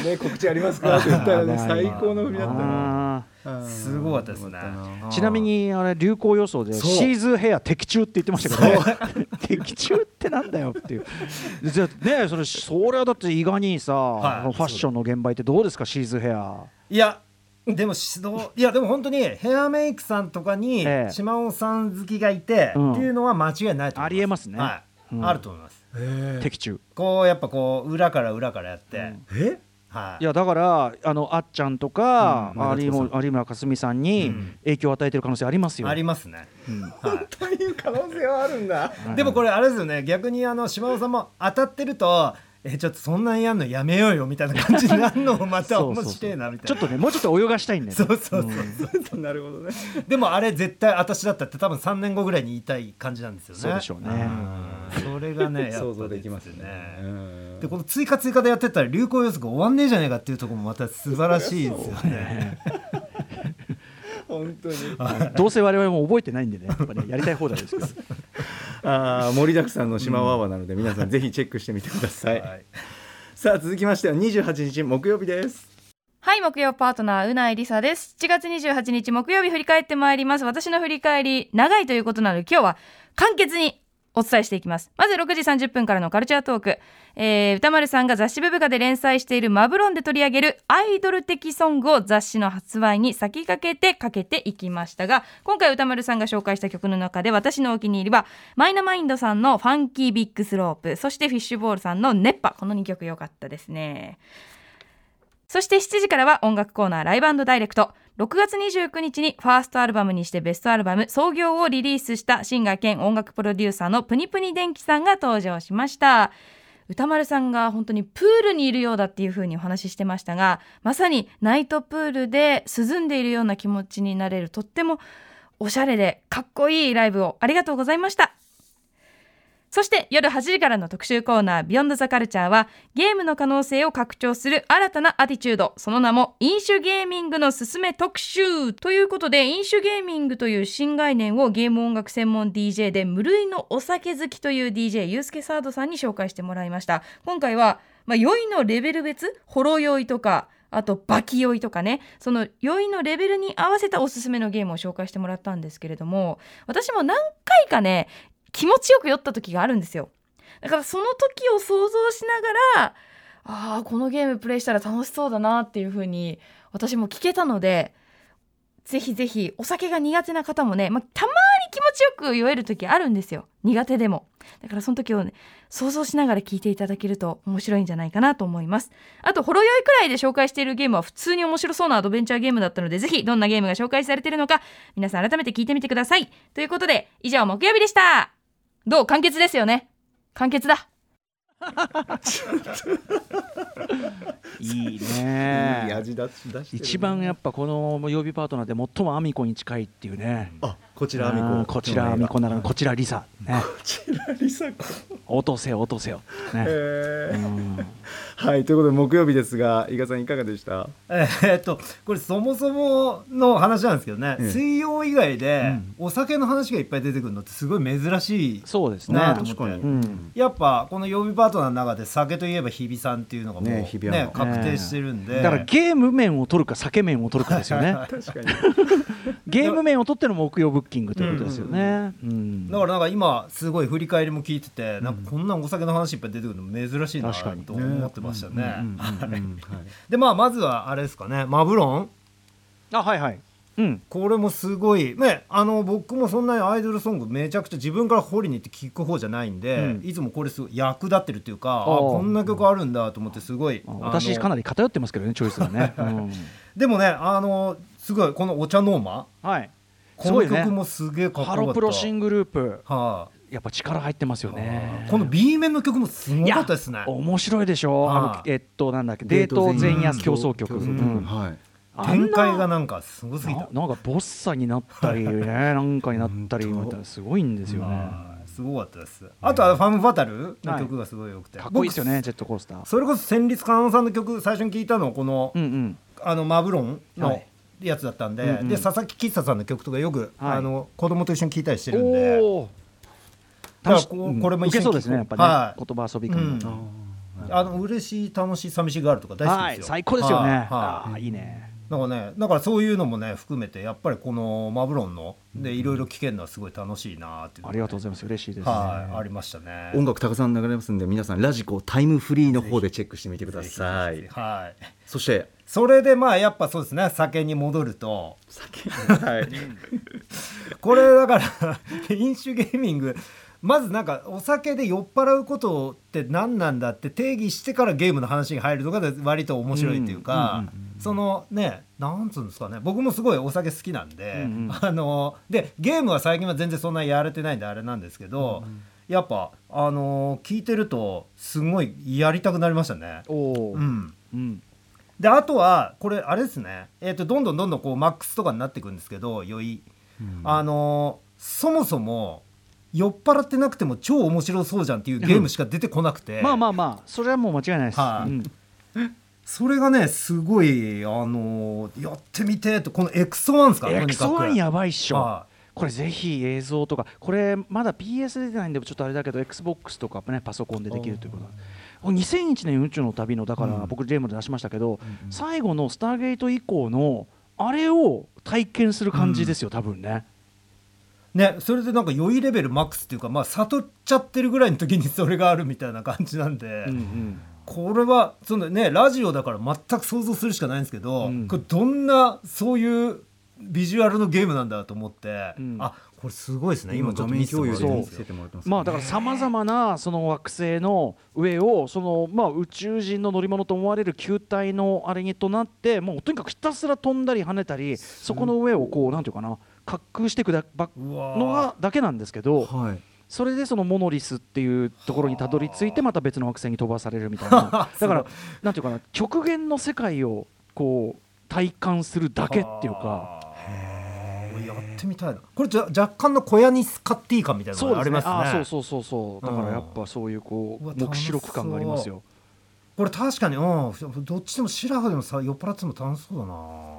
ね告知ありますかって言ったら ね最高の振りだったな。あすごかったですね。ーちなみにあれ流行予想でシーズンヘア的中って言ってましたけどね 的中ってなんだよっていう。じゃあねそれそれはだって伊賀にさ、はい。ファッションの現場ってどうですかシーズンヘア。いやでも指導いやでも本当にヘアメイクさんとかにええ。島尾さん好きがいて、うん。っていうのは間違いないと思います。ありえますね。はい。うん。あると思います。的中。こうやっぱこう裏から裏からやって、え？はい。いやだからあのあっちゃんとか、うん有村架純さんにうん。影響を与えてる可能性ありますよ。ありますね、はい。という可能性はあるんだ。でもこれあれですよね。逆にあの島尾さんも当たってるとえちょっとそんなんやんのやめようよみたいな感じになるのもまた面そうそうそう。白いなみたいな。ちょっとねもうちょっと泳がしたいんだよね。そうそうそう、なるほどね。でもあれ絶対私だったって多分3年後ぐらいに言いたい感じなんですよね。そうでしょうね。うん。それがね想像できますねね。うんでこの追加追加でやってったら流行予測終わんねえじゃねえかっていうところもまた素晴らしいですよね本当にどうせ我々も覚えてないんでねやっぱねやりたい放題ですけど。あー盛りだくさんの島ワーワーなので、皆さんぜひチェックしてみてください、はいさあ続きましては28日木曜日ですはい、木曜パートナー、うないりさです。7月28日木曜日振り返ってまいります。私の振り返り、長いということなので、今日は簡潔にお伝えしていきます。まず6時30分からのカルチャートーク。えー、歌丸さんが雑誌ブブカで連載しているマブロンで取り上げるアイドル的ソングを雑誌の発売に先駆けてかけていきましたが、今回歌丸さんが紹介した曲の中で私のお気に入りは、マイナマインドさんのファンキービッグスロープ、そしてフィッシュボールさんの熱波。この2曲良かったですね。そして7時からは音楽コーナーライブダイレクト。6月29日にファーストアルバムにしてベストアルバム創業をリリースしたシンガー兼音楽プロデューサーのプニプニ電気さんが登場しました。歌丸さんが本当にプールにいるようだっていう風にお話ししてましたが、まさにナイトプールで涼んでいるような気持ちになれるとってもおしゃれでかっこいいライブをありがとうございました。そして夜8時からの特集コーナービヨンドザカルチャーはゲームの可能性を拡張する新たなアティチュード。その名も飲酒ゲーミングのすすめ特集ということで飲酒ゲーミングという新概念をゲーム音楽専門 DJ で無類のお酒好きという DJ ユースケサードさんに紹介してもらいました。今回は、まあ、酔いのレベル別ほろ酔いとかあとバキ酔いとかね。その酔いのレベルに合わせたおすすめのゲームを紹介してもらったんですけれども私も何回かね気持ちよく酔った時があるんですよ。だからその時を想像しながらああこのゲームプレイしたら楽しそうだなっていう風に私も聞けたのでぜひぜひお酒が苦手な方もね、まあ、たまに気持ちよく酔える時あるんですよ。苦手でも。だからその時をね想像しながら聞いていただけると面白いんじゃないかなと思います。あとほろ酔いくらいで紹介しているゲームは普通に面白そうなアドベンチャーゲームだったのでぜひどんなゲームが紹介されているのか皆さん改めて聞いてみてください。ということで以上木曜日でした。どう？簡潔ですよね。簡潔だ。いいいいね味出し出してる一番やっぱこの曜日パートナーで最もアミコに近いっていうね。あこちらアミコ。うんこちらアミコならこちらリサ。ね。こちらリサ。子落とせよ落とせよ。ね。はいということで木曜日ですが伊賀さんいかがでした？えーっとこれそもそもの話なんですけどね、ええ。水曜以外でお酒の話がいっぱい出てくるのってすごい珍しい。そうですね。確かに。うん。やっぱこの曜日パートナーの中で酒といえば日比さんっていうのがもうねね確定してるんで、だからゲーム面を取るか酒面を取るかですよね。確かにゲーム面を取っての木曜ブッキングということですよね。うん。だからなんか今すごい振り返りも聞いてて、なんかこんなお酒の話いっぱい出てくるの珍しいなと思ってましたね。でまあまずはあれですかね。マブロン。あはいはいうんこれもすごいねあの僕もそんなにアイドルソングめちゃくちゃ自分から掘りに行って聞く方じゃないんで、うん。いつもこれすごい役立ってるっていうかあこんな曲あるんだと思ってすごい私かなり偏ってますけどねチョイスがね、うん。でもねあのすごいこの「お茶ノーマはい」この曲もすげえかっこよかった。ハロプロシングループ。はやっぱ力入ってますよいねこの B 面の曲もすごかったですね。面白いでしょ？あ。のはいえっとなんだっけ？デート前夜狂想曲、展開がなんかすごすぎた。ななんかボッサになったりね なんかになったりみたいなすごいんですよね。はい。すごかったです。あとはファム・ファタルの曲がすごい良くて、かっこいいですよね僕ジェットコースター。それこそ戦慄かなのさんの曲最初に聞いたのこの,、うんうん。あのマブロンのはいやつだったんで,、うんうん。で佐々木喫茶さんの曲とかよく、はい。あの子供と一緒に聞いたりしてるんで。だからこうこれも一緒にそうですねやっぱね、はい。言葉遊び感うん。が、あの嬉しい楽しい寂しいがあるとか大好きはいですよ。最高ですよね、はい。はい。ああいいね。だからねだからそういうのもね含めてやっぱりこのマブロンのでいろいろ聞けるのはすごい楽しいなっていうのありがとうございます。嬉しいですね、はい。ありましたね。音楽たくさん流れますんで皆さんラジコタイムフリーの方でチェックしてみてください。はい。そしてそれでまあやっぱそうですね。酒に戻ると。はい。これだから飲酒ゲーミング。まずなんかお酒で酔っ払うことって何なんだって定義してからゲームの話に入るのが割と面白いっていうか、そのねなんつうんですかね。僕もすごいお酒好きなんで、うんうん。あのでゲームは最近は全然そんなやれてないんであれなんですけど、やっぱあの聞いてるとすごいやりたくなりましたね。うん。うんであとはこれあれですね、えー、とどんどんどんどんこうマックスとかになっていくんですけど酔い、あのーそもそも酔っ払ってなくても超面白そうじゃんっていうゲームしか出てこなくて、まあまあまあそれはもう間違いないです、はい。うん。それがねすごい、あのーやってみてとこのエクソワンですかとエクソワンやばいっしょ、はこれぜひ映像とかこれまだ PS 出てないんでちょっとあれだけど XBOX とかねパソコンでできるということ2001年宇宙の旅のだから僕ゲームで出しましたけど、最後のスターゲート以降のあれを体験する感じですよ、多分ね。ね、それでなんか酔いレベルマックスっていうか、まあ、悟っちゃってるぐらいの時にそれがあるみたいな感じなんで、うんうん。これはそのねラジオだから全く想像するしかないんですけど、うん。これどんなそういうビジュアルのゲームなんだと思って、うん。あこれすごいですね。今画面今ちょっと見せても共有らってますで見せてもらってますまあだからさまざまなその惑星の上をそのまあ宇宙人の乗り物と思われる球体のあれにとなってもうとにかくひたすら飛んだり跳ねたりそこの上をこうなんていうかな滑空していくだばのがだけなんですけどはい。それでそのモノリスっていうところにたどり着いてまた別の惑星に飛ばされるみたいな。だからなんていうかな極限の世界をこう体感するだけっていうか。あーやってみたいな。これじゃ若干の小屋にスカッティ感みたいなのがありますね。あそうそうそうそう。だからやっぱそういうこう黙示録感がありますよ。これ確かにうん。どっちでもシラフでもさ酔っ払ってても楽しそうだな、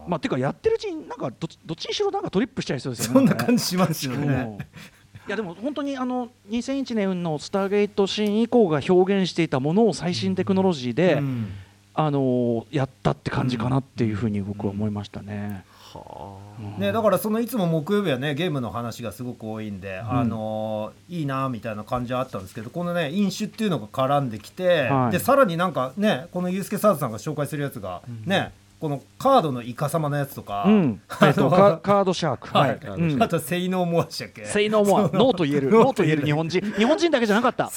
まあてかやってるうちになんかどっちどっちにしろなんかトリップしちゃいそうですよね。そんな感じしますようん。ね、いやでも本当にあの2001年の「スターゲート」シーン以降が表現していたものを最新テクノロジーで、うん。あのーやったって感じかなっていうふうに僕は思いましたね。ね、だからそのいつも木曜日はねゲームの話がすごく多いんで、あのーいいなみたいな感じはあったんですけどこのね飲酒っていうのが絡んできて、はい。でさらになんかねこのユースケサーズさんが紹介するやつが、ねこのカードのイカ様のやつとか、うん、えっとカカードシャーク、はい。うん。あと性能モアでしたっけ？性能もノーと言える。ノーと言える。日本人。日本人だけじゃなかった。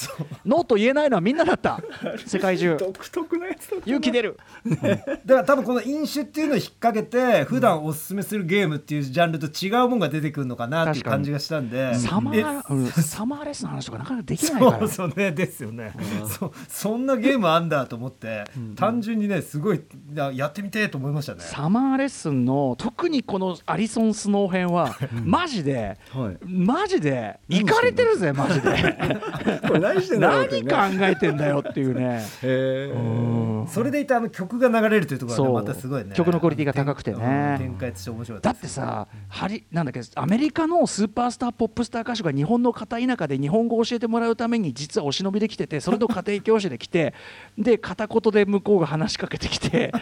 ノーと言えないのはみんなだった。世界中。独特なやつだ勇気出る。だから多分この飲酒っていうのを引っ掛けて普段おすすめするゲームっていうジャンルと違うもんが出てくるのかなっていう感じがしたんで。サマえー、うん。サマーレスの話とかなかなかできないから。そうね。ですよね、そ そんなゲームあんだと思って、単純にねすごいややってみてえと思いましたねサマーレッスンの特にこのアリソン・スノー編はマジではいマジでいかれてるぜマジでこれ何してんだろうね何考えてんだよっていうねそれでいてあの曲が流れるというところがまたすごいね曲のクオリティが高くてね展開として面白かっただってさハリなんだっけアメリカのスーパースターポップスター歌手が日本の片田舎で日本語を教えてもらうために実はお忍びで来ててそれと家庭教師で来てで片言で向こうが話しかけてきて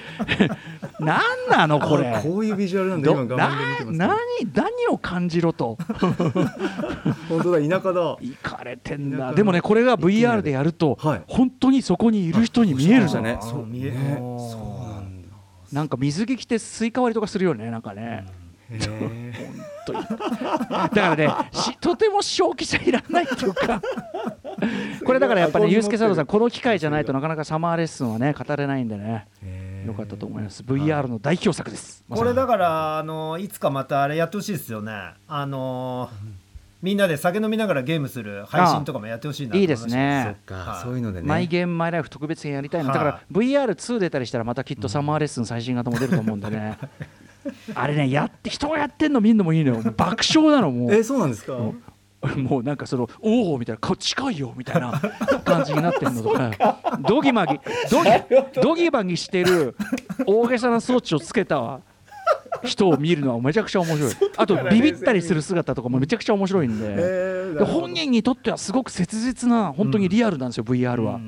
何なのこれ？あこういうビジュアルなんだ。ど今画面で見てますな何何を感じろと。本当だ田舎だ。いかれてんだ田舎のでもねこれが VR でやると、はい。本当にそこにいる人に見えるじゃんねあー見えねおーそうなんだ。なんか水着着てスイカ割りとかするよねなんかね、へー。とだからねしとても正気じゃいられないっていうか。これだからやっぱり、ね、ユースケサードさんこの機会じゃないとなかなかサマーレッスンはね語れないんでねよかったと思います。VR の代表作です。これだからあのいつかまたあれやってほしいですよね。あのみんなで酒飲みながらゲームする配信とかもやってほしいなと思いいですね。そっか。はい。そういうのでね。マイゲームマイライフ特別編やりたいなだから VR2 出たりしたらまたきっとサマーレッスン最新型も出ると思うんでね。あれねやって人がやってんの見るのもいいのよ。爆笑なのもう。えそうなんですか？もうなんかそのおおみたいな顔近いよみたいな感じになってるのとかドギマギドギドギマギしてる大げさな装置をつけた人を見るのはめちゃくちゃ面白い。あとビビったりする姿とかもめちゃくちゃ面白いんで。で本人にとってはすごく切実な本当にリアルなんですよ、VR は。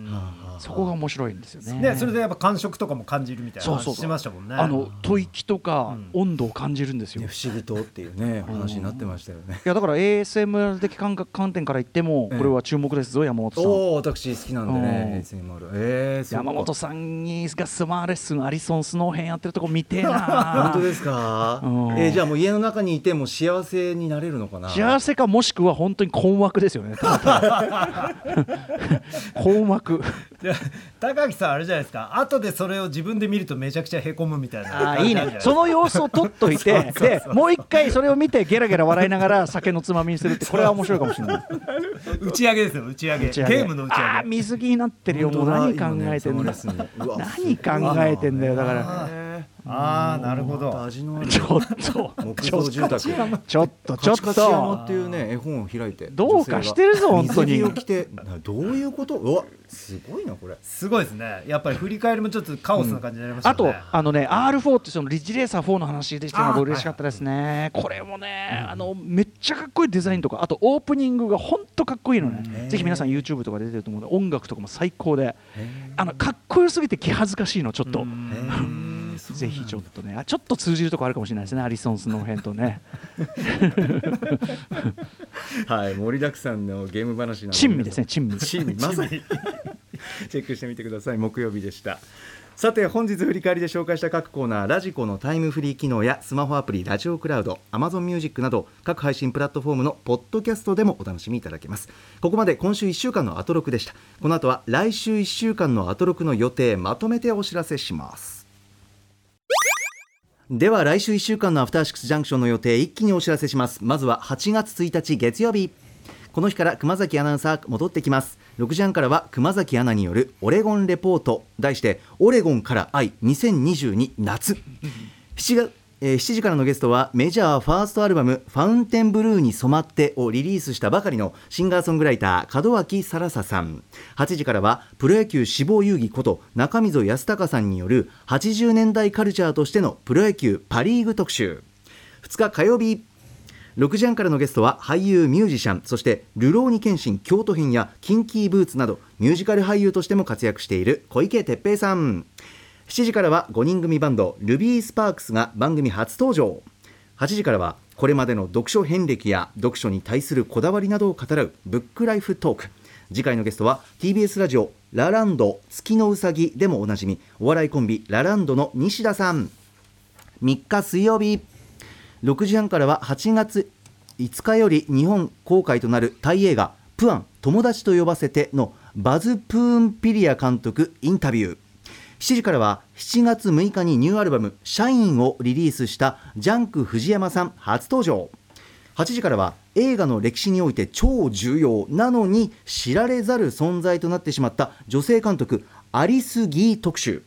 そこが面白いんですよね。ねそれでやっぱ感触とかも感じるみたいなそうそう。話してましたもんね。あの吐息とか温度を感じるんですよ。ね不思議とっていうね話になってましたよね。いやだから ASMR 的感覚観点から言ってもええ。これは注目ですぞ山本さん。おお私好きなんでねうん。ASMR えー、山本さんにがスマーレッスンアリソンスノー編やってるとこ見てえな。本当ですか、うん。えーじゃあもう家の中にいても幸せになれるのかな？幸せかもしくは本当に困惑ですよね。困惑。で 高木さんあれじゃないですか。後でそれを自分で見るとめちゃくちゃへこむみたいな。あーいいね。その様子を撮っといて でもう一回それを見てゲラゲラ笑いながら酒のつまみにするってこれは面白いかもしれない。打ち上げですよ打ち上げ。ゲームの打ち上げ。水着になってるよ。もう何考えてんだ。だ、ね、何考えてんだよ。だからああなるほど。味のある。ちょっと。木造住宅。ちょっとちょっカチカチっていうね絵本を開いて。どうかしてるぞ本当に。水着を着てなどういうこと？うわすごいなこれ。すごいですね。やっぱり振り返りもちょっとカオスな感じになりましたあね、とあのね R4 ってそのリッジレーサー4の話できたのが嬉しかったですね、これもね、あのめっちゃかっこいいデザインとかあとオープニングが本当かっこいいのね、ぜひ皆さん YouTube とかで出てると思うので音楽とかも最高で。あのかっこよすぎて気恥ずかしいのちょっと。ぜひちょっとね。あちょっと通じるとこあるかもしれないですね。アリソンスの辺とね。はい盛りだくさんのゲーム話なの珍味ですね珍味。珍味まさに。チェックしてみてください。木曜日でした。さて本日振り返りで紹介した各コーナーラジコのタイムフリー機能やスマホアプリラジオクラウド Amazon ミュージックなど各配信プラットフォームのポッドキャストでもお楽しみいただけます。ここまで今週1週間のアトロクでした。この後は来週1週間のアトロクの予定まとめてお知らせしますでは来週1週間のアフターシックスジャンクションの予定一気にお知らせします。まずは8月1日月曜日。この日から熊崎アナウンサー戻ってきます。6時半からは熊崎アナによるオレゴンレポート。題してオレゴンから愛2022夏。7月えー7時からのゲストはメジャーファーストアルバム「ファウンテンブルーに染まって」をリリースしたばかりのシンガーソングライター門脇沙羅さん。8時からはプロ野球志望遊戯こと中溝康隆さんによる80年代カルチャーとしてのプロ野球パ・リーグ特集。2日火曜日6時半からのゲストは俳優ミュージシャンそして「流浪に剣心京都編」や「キンキーブーツ」などミュージカル俳優としても活躍している小池徹平さん。7時からは5人組バンドルビースパークスが番組初登場。8時からはこれまでの読書遍歴や読書に対するこだわりなどを語らうブックライフトーク。次回のゲストは TBS ラジオ「ラランド月のうさぎ」でもおなじみお笑いコンビラランドの西田さん。3日水曜日。6時半からは8月5日より日本公開となるタイ映画「プアン友達と呼ばせて」のバズ・プーンピリア監督インタビュー。7時からは7月6日にニューアルバム「シャイン」をリリースしたジャンク藤山さん初登場。8時からは映画の歴史において超重要なのに知られざる存在となってしまった女性監督アリス・ギー特集。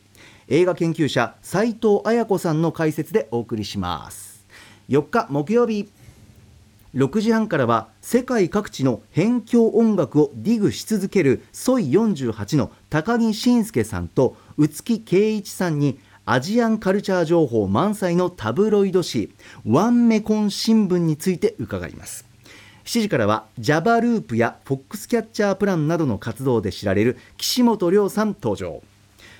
映画研究者斉藤綾子さんの解説でお送りします。4日木曜日。6時半からは世界各地の辺境音楽をディグし続けるソイ48の高木慎介さんと宇月圭一さんにアジアンカルチャー情報満載のタブロイド紙ワンメコン新聞について伺います。7時からはジャバループやフォックスキャッチャープランなどの活動で知られる岸本涼さん登場。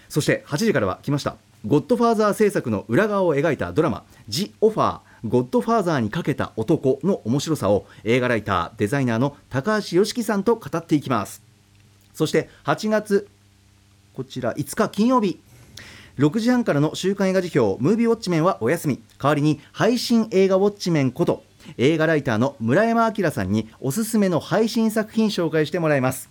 そして8時からは来ましたゴッドファーザー制作の裏側を描いたドラマ「ジ・オファーゴッドファーザーにかけた男」の面白さを映画ライターデザイナーの高橋良樹さんと語っていきます。そして8月こちら5日金曜日。6時半からの週刊映画時評ムービーウォッチメンはお休み。代わりに配信映画ウォッチメンこと映画ライターの村山明さんにおすすめの配信作品紹介してもらいます。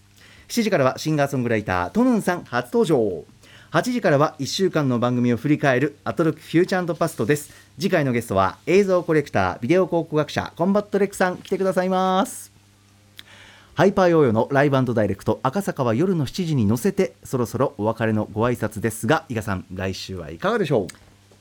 7時からはシンガーソングライタートヌンさん初登場。8時からは1週間の番組を振り返るアトロックフューチャーパストです。次回のゲストは映像コレクタービデオ考古学者コンバット REC さん来てくださいます。ハイパーヨーヨーのライブダイレクト赤坂は夜の7時に乗せてそろそろお別れのご挨拶ですが伊賀さん来週はいかがでしょ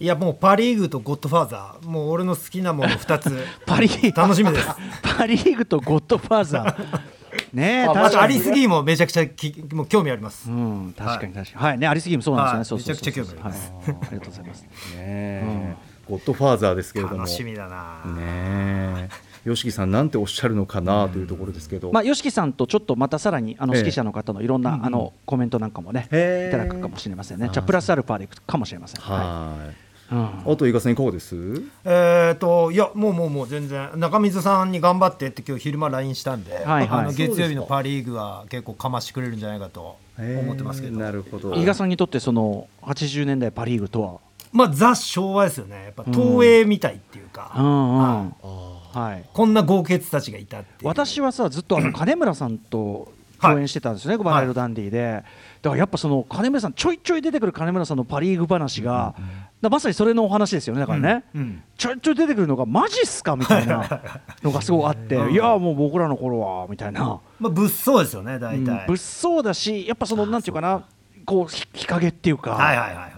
う？いやもうパ・リーグとゴッドファーザー。もう俺の好きなもの2つ。パリー楽しみです。パリーグとゴッドファーザー。ねえあ確かに。アリス・ギーもめちゃくちゃきもう興味あります、うん確かに確かに。はいねアリスギーもそうなんですよね、めちゃくちゃ興味あります。はい。ありがとうございます。ねえ。ゴッドファーザーですけれども。楽しみだな、ねえ吉木さんなんておっしゃるのかなというところですけど、まあ、吉木さんとちょっとまたさらにあのええ。指揮者の方のいろんな、うんうんあのコメントなんかもね、いただくかもしれませんね。あじゃあプラスアルファでいくかもしれません。はい。うん。あと伊賀さんいかがです？えっ、といやもうもうもう全然。中水さんに頑張ってって今日昼間 LINE したんで、はいはい。あの月曜日のパ・リーグは結構かましてくれるんじゃないかと思ってますけど、なるほど。伊賀さんにとってその80年代パ・リーグとは、まあザ昭和ですよね。やっぱ東映みたいっていうか、うんうん。はいはい、こんな豪傑たちがいたっていう。私はさずっとあの金村さんと共演してたんですよね、バラエロダンディで、だからやっぱその金村さんちょいちょい出てくる金村さんのパ・リーグ話が、だからまさにそれのお話ですよねだからね、うんちょいちょい出てくるのがマジっすか？みたいな のがすごいあって、いやもう僕らの頃はみたいな、まあ物騒ですよね大体、うん。物騒だしやっぱそのなんていうかなこうひ日陰っていうか、はいはいはいはい。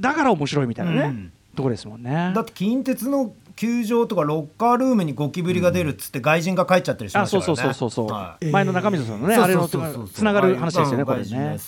だから面白いみたいなね、うん。ところですもんね。だって近鉄の球場とかロッカールームにゴキブリが出るっつって外人が帰っちゃったりしまあそうしたからねそうそうそうそう、はい。前の中水さんのね、そうあれのそうそう。そうつながる話ですよね、うんこれね。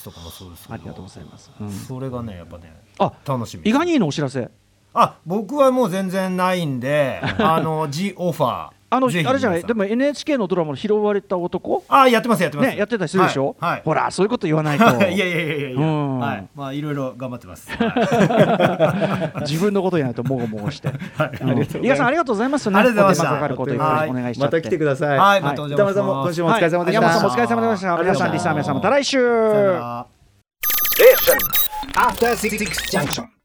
ありがとうございます。うん。それがねやっぱねあ楽しみ。意外にいいのお知らせ。あ僕はもう全然ないんであの G オファーあのあれじゃない、でも NHK のドラマの拾われた男、あやってますやってます。ね、やってたりするでしょ、はいはい。ほら、そういうこと言わないと、いやいやいやいや。うん。はい、まあいろいろ頑張ってます。はい。自分のこと言わないと、もごもごして。うん。ありがとうございます。伊賀さん、ありがとうございますね、ありがとうございましかかることお願いしちゃって。また来てください。はい。またお邪魔します今週もお疲れ様でした、はい山本さんもお疲れ様でした。皆さん、リスナー皆さん、また来週。さよなら After Six Junction.